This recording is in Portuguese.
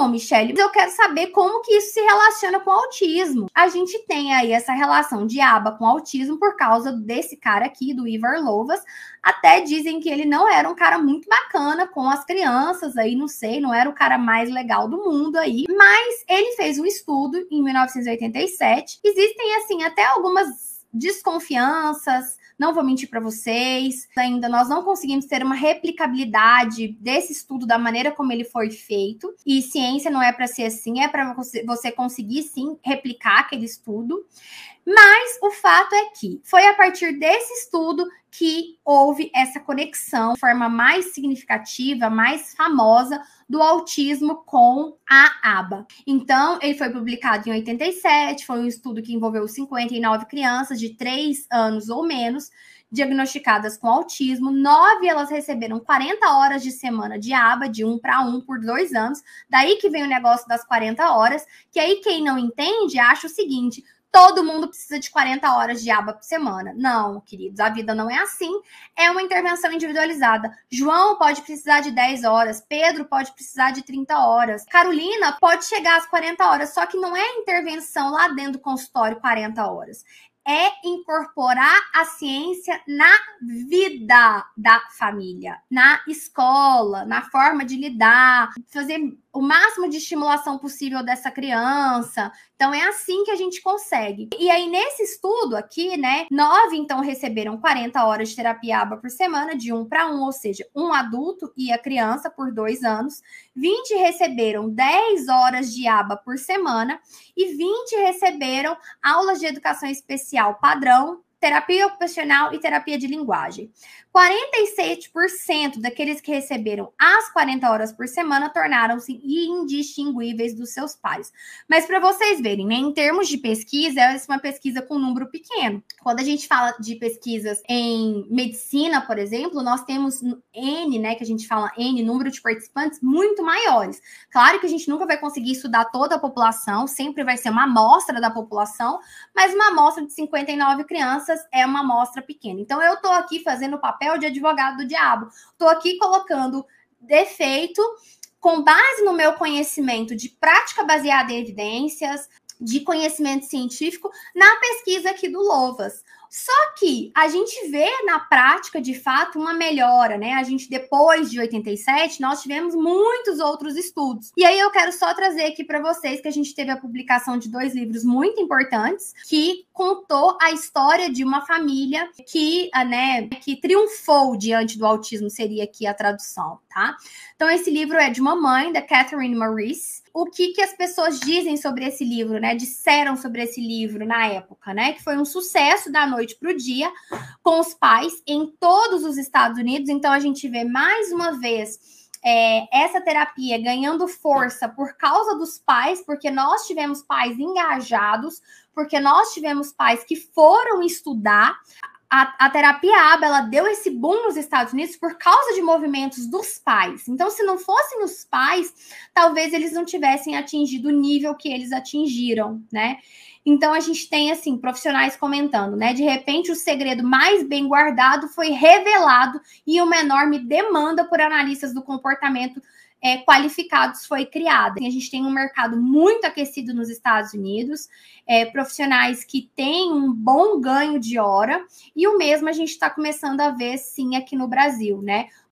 Bom, Michelle, eu quero saber como que isso se relaciona com o autismo. A gente tem aí essa relação de aba com autismo por causa desse cara aqui, do Ivar Lovas. Até dizem que ele não era um cara muito bacana com as crianças aí, não sei, não era o cara mais legal do mundo aí. Mas ele fez um estudo em 1987. Existem, assim, até algumas desconfianças não vou mentir para vocês, ainda nós não conseguimos ter uma replicabilidade desse estudo da maneira como ele foi feito. E ciência não é para ser assim, é para você conseguir sim replicar aquele estudo. Mas o fato é que foi a partir desse estudo que houve essa conexão de forma mais significativa, mais famosa do autismo com a aba. Então, ele foi publicado em 87, foi um estudo que envolveu 59 crianças de 3 anos ou menos diagnosticadas com autismo, nove elas receberam 40 horas de semana de aba, de um para um, por dois anos. Daí que vem o negócio das 40 horas, que aí quem não entende acha o seguinte: todo mundo precisa de 40 horas de aba por semana. Não, queridos, a vida não é assim. É uma intervenção individualizada. João pode precisar de 10 horas, Pedro pode precisar de 30 horas, Carolina pode chegar às 40 horas, só que não é intervenção lá dentro do consultório 40 horas é incorporar a ciência na vida da família, na escola, na forma de lidar, fazer o máximo de estimulação possível dessa criança. Então é assim que a gente consegue. E aí nesse estudo aqui, né, nove então receberam 40 horas de terapia ABA por semana, de um para um, ou seja, um adulto e a criança por dois anos. 20 receberam 10 horas de ABA por semana e 20 receberam aulas de educação especial padrão terapia ocupacional e terapia de linguagem. 47% daqueles que receberam as 40 horas por semana tornaram-se indistinguíveis dos seus pares. Mas para vocês verem, né, em termos de pesquisa, é uma pesquisa com um número pequeno. Quando a gente fala de pesquisas em medicina, por exemplo, nós temos N, né, que a gente fala N, número de participantes muito maiores. Claro que a gente nunca vai conseguir estudar toda a população, sempre vai ser uma amostra da população, mas uma amostra de 59 crianças é uma amostra pequena. Então eu estou aqui fazendo o papel de advogado do diabo. Estou aqui colocando defeito com base no meu conhecimento de prática baseada em evidências, de conhecimento científico, na pesquisa aqui do Lovas. Só que a gente vê na prática, de fato, uma melhora, né? A gente, depois de 87, nós tivemos muitos outros estudos. E aí eu quero só trazer aqui para vocês que a gente teve a publicação de dois livros muito importantes que contou a história de uma família que, ah, né, que triunfou diante do autismo, seria aqui a tradução, tá? Então, esse livro é de uma mãe, da Catherine Maurice, o que, que as pessoas dizem sobre esse livro, né? Disseram sobre esse livro na época, né? Que foi um sucesso da noite para o dia com os pais em todos os Estados Unidos. Então a gente vê mais uma vez é, essa terapia ganhando força por causa dos pais, porque nós tivemos pais engajados, porque nós tivemos pais que foram estudar a, a, terapia ABA ela deu esse boom nos Estados Unidos por causa de movimentos dos pais. Então, se não fossem os pais, talvez eles não tivessem atingido o nível que eles atingiram, né? Então a gente tem assim profissionais comentando, né? De repente o segredo mais bem guardado foi revelado e uma enorme demanda por analistas do comportamento é, qualificados foi criada. A gente tem um mercado muito aquecido nos Estados Unidos, é, profissionais que têm um bom ganho de hora, e o mesmo a gente está começando a ver sim aqui no Brasil, né?